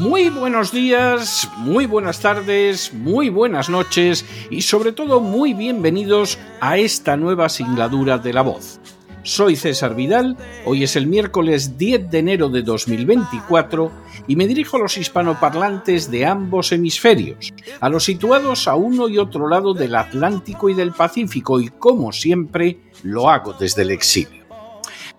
Muy buenos días, muy buenas tardes, muy buenas noches y sobre todo muy bienvenidos a esta nueva singladura de la voz. Soy César Vidal, hoy es el miércoles 10 de enero de 2024 y me dirijo a los hispanoparlantes de ambos hemisferios, a los situados a uno y otro lado del Atlántico y del Pacífico y como siempre lo hago desde el exilio.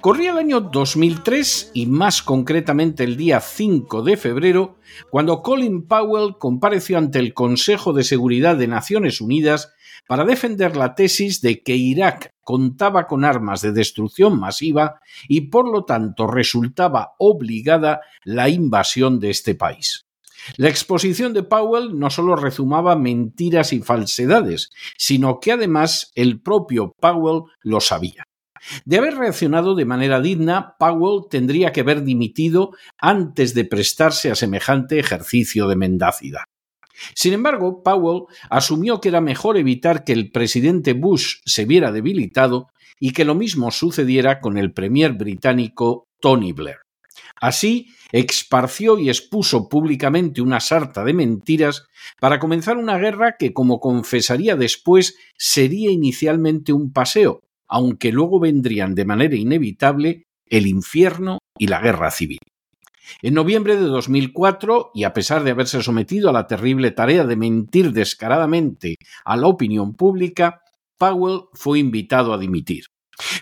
Corría el año 2003 y más concretamente el día 5 de febrero, cuando Colin Powell compareció ante el Consejo de Seguridad de Naciones Unidas para defender la tesis de que Irak contaba con armas de destrucción masiva y por lo tanto resultaba obligada la invasión de este país. La exposición de Powell no solo rezumaba mentiras y falsedades, sino que además el propio Powell lo sabía. De haber reaccionado de manera digna, Powell tendría que haber dimitido antes de prestarse a semejante ejercicio de mendacidad. Sin embargo, Powell asumió que era mejor evitar que el presidente Bush se viera debilitado y que lo mismo sucediera con el premier británico Tony Blair. Así, esparció y expuso públicamente una sarta de mentiras para comenzar una guerra que, como confesaría después, sería inicialmente un paseo, aunque luego vendrían de manera inevitable el infierno y la guerra civil. En noviembre de 2004, y a pesar de haberse sometido a la terrible tarea de mentir descaradamente a la opinión pública, Powell fue invitado a dimitir.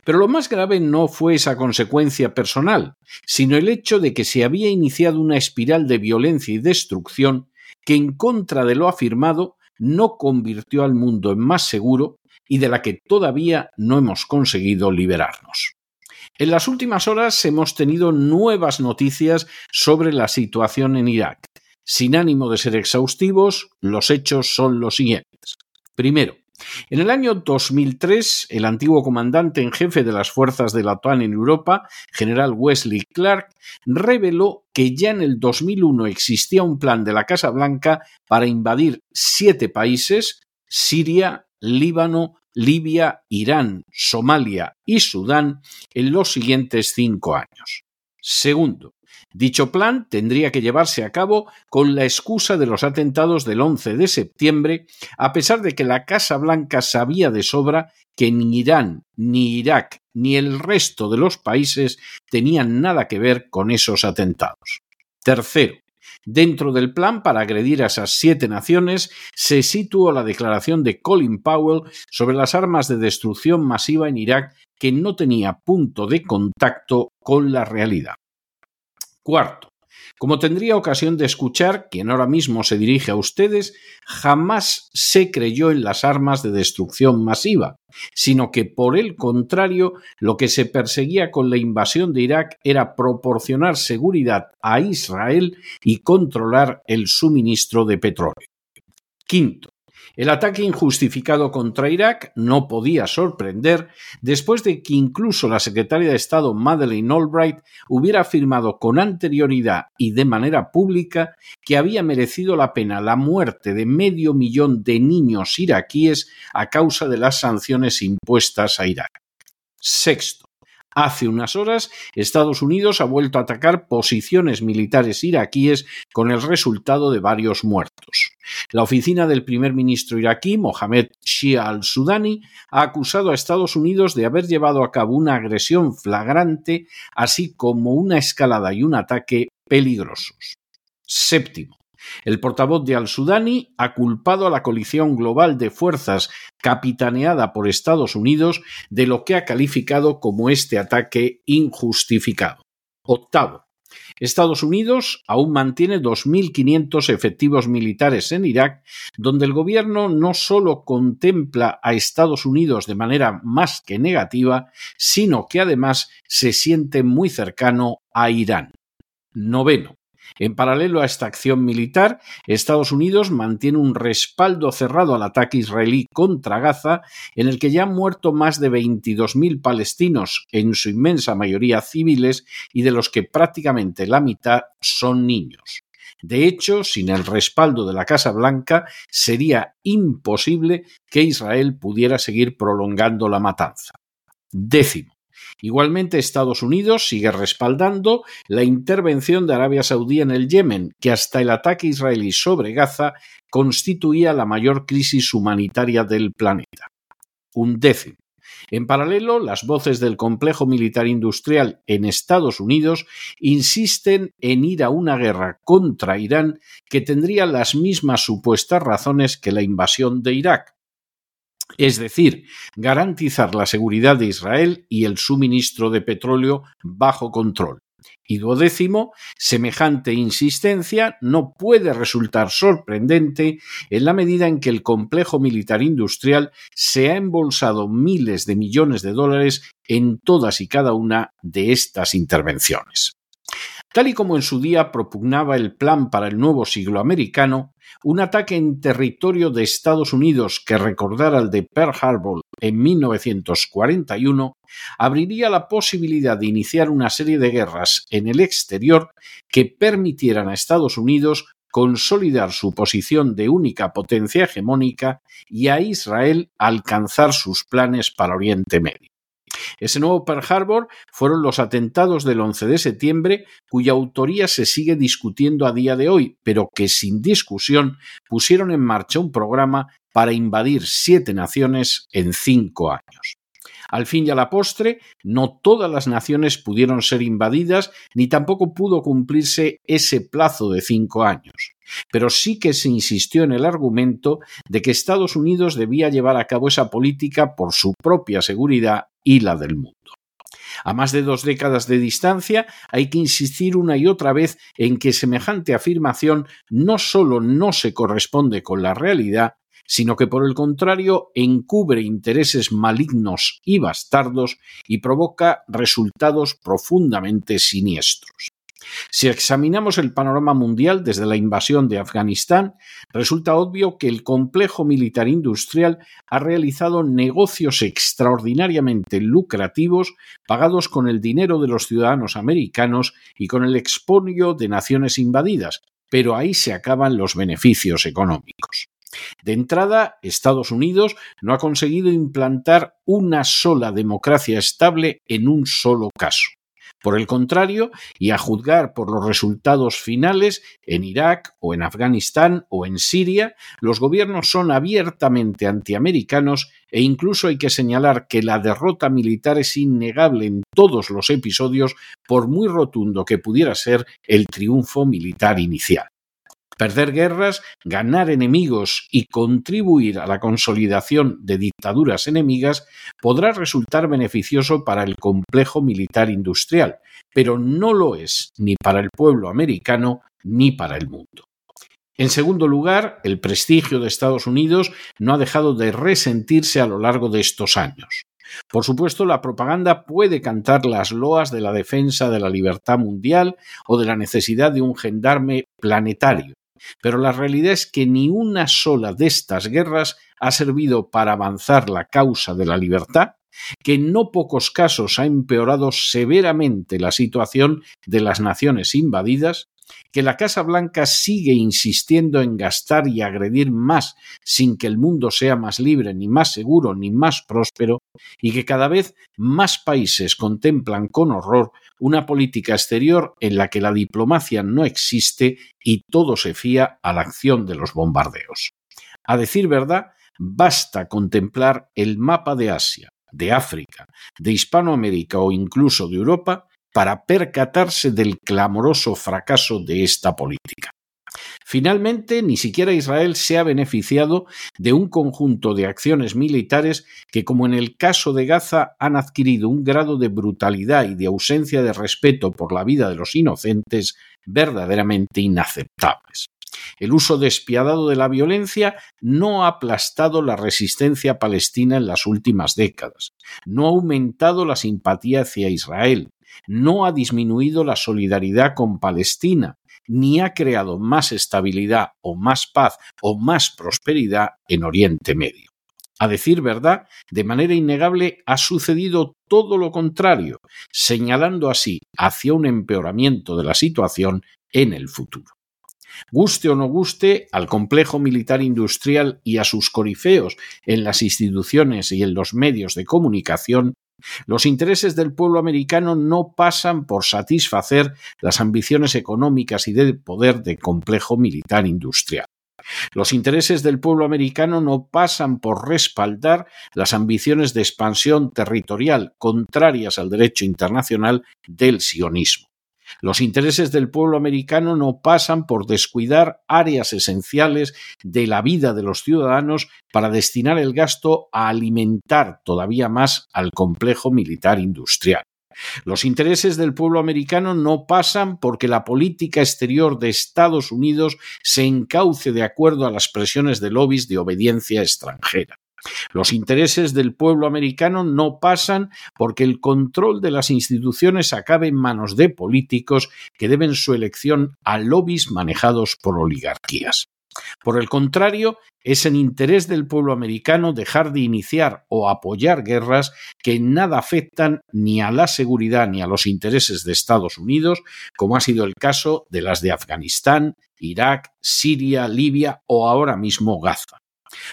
Pero lo más grave no fue esa consecuencia personal, sino el hecho de que se había iniciado una espiral de violencia y destrucción que, en contra de lo afirmado, no convirtió al mundo en más seguro y de la que todavía no hemos conseguido liberarnos. En las últimas horas hemos tenido nuevas noticias sobre la situación en Irak. Sin ánimo de ser exhaustivos, los hechos son los siguientes. Primero, en el año 2003, el antiguo comandante en jefe de las fuerzas de la OTAN en Europa, general Wesley Clark, reveló que ya en el 2001 existía un plan de la Casa Blanca para invadir siete países, Siria, Líbano, Libia, Irán, Somalia y Sudán en los siguientes cinco años. Segundo, dicho plan tendría que llevarse a cabo con la excusa de los atentados del 11 de septiembre, a pesar de que la Casa Blanca sabía de sobra que ni Irán, ni Irak, ni el resto de los países tenían nada que ver con esos atentados. Tercero, Dentro del plan para agredir a esas siete naciones se situó la declaración de Colin Powell sobre las armas de destrucción masiva en Irak que no tenía punto de contacto con la realidad. Cuarto, como tendría ocasión de escuchar quien ahora mismo se dirige a ustedes, jamás se creyó en las armas de destrucción masiva, sino que por el contrario, lo que se perseguía con la invasión de Irak era proporcionar seguridad a Israel y controlar el suministro de petróleo. Quinto, el ataque injustificado contra Irak no podía sorprender después de que incluso la secretaria de Estado Madeleine Albright hubiera afirmado con anterioridad y de manera pública que había merecido la pena la muerte de medio millón de niños iraquíes a causa de las sanciones impuestas a Irak. Sexto, Hace unas horas, Estados Unidos ha vuelto a atacar posiciones militares iraquíes con el resultado de varios muertos. La oficina del primer ministro iraquí, Mohamed Shia al-Sudani, ha acusado a Estados Unidos de haber llevado a cabo una agresión flagrante, así como una escalada y un ataque peligrosos. Séptimo. El portavoz de Al-Sudani ha culpado a la coalición global de fuerzas capitaneada por Estados Unidos de lo que ha calificado como este ataque injustificado. Octavo. Estados Unidos aún mantiene 2.500 efectivos militares en Irak, donde el gobierno no solo contempla a Estados Unidos de manera más que negativa, sino que además se siente muy cercano a Irán. Noveno. En paralelo a esta acción militar, Estados Unidos mantiene un respaldo cerrado al ataque israelí contra Gaza, en el que ya han muerto más de 22.000 palestinos, en su inmensa mayoría civiles, y de los que prácticamente la mitad son niños. De hecho, sin el respaldo de la Casa Blanca, sería imposible que Israel pudiera seguir prolongando la matanza. Décimo. Igualmente, Estados Unidos sigue respaldando la intervención de Arabia Saudí en el Yemen, que hasta el ataque israelí sobre Gaza constituía la mayor crisis humanitaria del planeta. Un décimo. En paralelo, las voces del complejo militar industrial en Estados Unidos insisten en ir a una guerra contra Irán que tendría las mismas supuestas razones que la invasión de Irak, es decir, garantizar la seguridad de Israel y el suministro de petróleo bajo control. Y duodécimo, semejante insistencia no puede resultar sorprendente en la medida en que el complejo militar industrial se ha embolsado miles de millones de dólares en todas y cada una de estas intervenciones. Tal y como en su día propugnaba el plan para el nuevo siglo americano, un ataque en territorio de Estados Unidos que recordara al de Pearl Harbor en 1941 abriría la posibilidad de iniciar una serie de guerras en el exterior que permitieran a Estados Unidos consolidar su posición de única potencia hegemónica y a Israel alcanzar sus planes para Oriente Medio. Ese nuevo Pearl Harbor fueron los atentados del 11 de septiembre, cuya autoría se sigue discutiendo a día de hoy, pero que sin discusión pusieron en marcha un programa para invadir siete naciones en cinco años. Al fin y a la postre, no todas las naciones pudieron ser invadidas, ni tampoco pudo cumplirse ese plazo de cinco años. Pero sí que se insistió en el argumento de que Estados Unidos debía llevar a cabo esa política por su propia seguridad y la del mundo. A más de dos décadas de distancia, hay que insistir una y otra vez en que semejante afirmación no solo no se corresponde con la realidad, sino que por el contrario encubre intereses malignos y bastardos y provoca resultados profundamente siniestros. Si examinamos el panorama mundial desde la invasión de Afganistán, resulta obvio que el complejo militar industrial ha realizado negocios extraordinariamente lucrativos pagados con el dinero de los ciudadanos americanos y con el expolio de naciones invadidas, pero ahí se acaban los beneficios económicos. De entrada, Estados Unidos no ha conseguido implantar una sola democracia estable en un solo caso. Por el contrario, y a juzgar por los resultados finales, en Irak o en Afganistán o en Siria, los gobiernos son abiertamente antiamericanos e incluso hay que señalar que la derrota militar es innegable en todos los episodios, por muy rotundo que pudiera ser el triunfo militar inicial. Perder guerras, ganar enemigos y contribuir a la consolidación de dictaduras enemigas podrá resultar beneficioso para el complejo militar industrial, pero no lo es ni para el pueblo americano ni para el mundo. En segundo lugar, el prestigio de Estados Unidos no ha dejado de resentirse a lo largo de estos años. Por supuesto, la propaganda puede cantar las loas de la defensa de la libertad mundial o de la necesidad de un gendarme planetario, pero la realidad es que ni una sola de estas guerras ha servido para avanzar la causa de la libertad, que en no pocos casos ha empeorado severamente la situación de las naciones invadidas, que la Casa Blanca sigue insistiendo en gastar y agredir más sin que el mundo sea más libre, ni más seguro, ni más próspero, y que cada vez más países contemplan con horror una política exterior en la que la diplomacia no existe y todo se fía a la acción de los bombardeos. A decir verdad, basta contemplar el mapa de Asia, de África, de Hispanoamérica o incluso de Europa para percatarse del clamoroso fracaso de esta política. Finalmente, ni siquiera Israel se ha beneficiado de un conjunto de acciones militares que, como en el caso de Gaza, han adquirido un grado de brutalidad y de ausencia de respeto por la vida de los inocentes verdaderamente inaceptables. El uso despiadado de la violencia no ha aplastado la resistencia palestina en las últimas décadas, no ha aumentado la simpatía hacia Israel, no ha disminuido la solidaridad con Palestina, ni ha creado más estabilidad o más paz o más prosperidad en Oriente Medio. A decir verdad, de manera innegable ha sucedido todo lo contrario, señalando así hacia un empeoramiento de la situación en el futuro. Guste o no guste al complejo militar industrial y a sus corifeos en las instituciones y en los medios de comunicación, los intereses del pueblo americano no pasan por satisfacer las ambiciones económicas y del poder del complejo militar industrial. Los intereses del pueblo americano no pasan por respaldar las ambiciones de expansión territorial contrarias al derecho internacional del sionismo. Los intereses del pueblo americano no pasan por descuidar áreas esenciales de la vida de los ciudadanos para destinar el gasto a alimentar todavía más al complejo militar industrial. Los intereses del pueblo americano no pasan porque la política exterior de Estados Unidos se encauce de acuerdo a las presiones de lobbies de obediencia extranjera. Los intereses del pueblo americano no pasan porque el control de las instituciones acabe en manos de políticos que deben su elección a lobbies manejados por oligarquías. Por el contrario, es en interés del pueblo americano dejar de iniciar o apoyar guerras que en nada afectan ni a la seguridad ni a los intereses de Estados Unidos, como ha sido el caso de las de Afganistán, Irak, Siria, Libia o ahora mismo Gaza.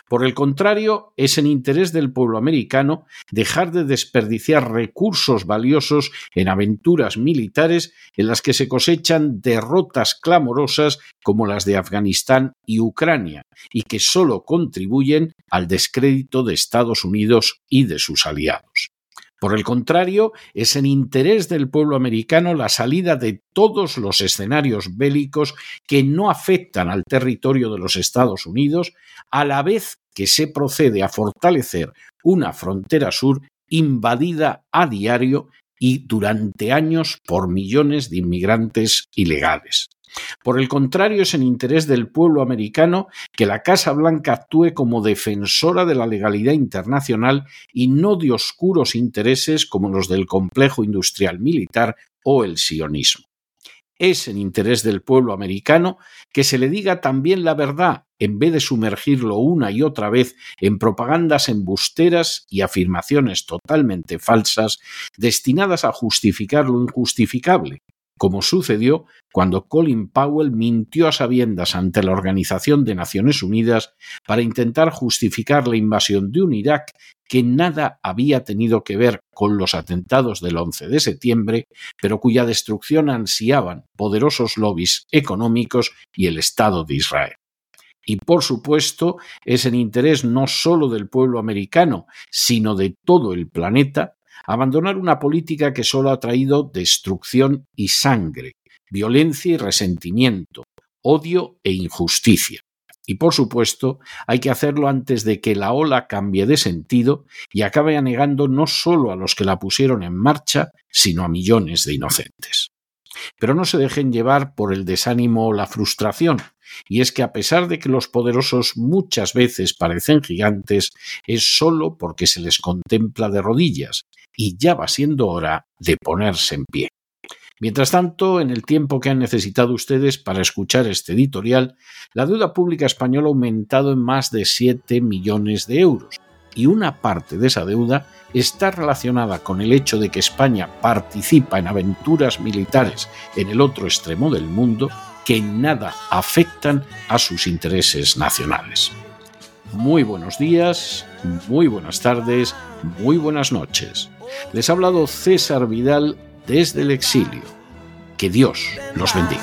Por el contrario, es en interés del pueblo americano dejar de desperdiciar recursos valiosos en aventuras militares en las que se cosechan derrotas clamorosas como las de Afganistán y Ucrania, y que solo contribuyen al descrédito de Estados Unidos y de sus aliados. Por el contrario, es en interés del pueblo americano la salida de todos los escenarios bélicos que no afectan al territorio de los Estados Unidos, a la vez que se procede a fortalecer una frontera sur invadida a diario y durante años por millones de inmigrantes ilegales. Por el contrario, es en interés del pueblo americano que la Casa Blanca actúe como defensora de la legalidad internacional y no de oscuros intereses como los del complejo industrial militar o el sionismo. Es en interés del pueblo americano que se le diga también la verdad, en vez de sumergirlo una y otra vez en propagandas embusteras y afirmaciones totalmente falsas destinadas a justificar lo injustificable, como sucedió cuando Colin Powell mintió a sabiendas ante la Organización de Naciones Unidas para intentar justificar la invasión de un Irak que nada había tenido que ver con los atentados del 11 de septiembre, pero cuya destrucción ansiaban poderosos lobbies económicos y el Estado de Israel. Y por supuesto es en interés no solo del pueblo americano, sino de todo el planeta abandonar una política que solo ha traído destrucción y sangre, violencia y resentimiento, odio e injusticia. Y por supuesto, hay que hacerlo antes de que la ola cambie de sentido y acabe anegando no solo a los que la pusieron en marcha, sino a millones de inocentes. Pero no se dejen llevar por el desánimo o la frustración, y es que a pesar de que los poderosos muchas veces parecen gigantes, es solo porque se les contempla de rodillas, y ya va siendo hora de ponerse en pie. Mientras tanto, en el tiempo que han necesitado ustedes para escuchar este editorial, la deuda pública española ha aumentado en más de 7 millones de euros, y una parte de esa deuda está relacionada con el hecho de que España participa en aventuras militares en el otro extremo del mundo que en nada afectan a sus intereses nacionales. Muy buenos días, muy buenas tardes, muy buenas noches. Les ha hablado César Vidal desde el exilio. Que Dios los bendiga.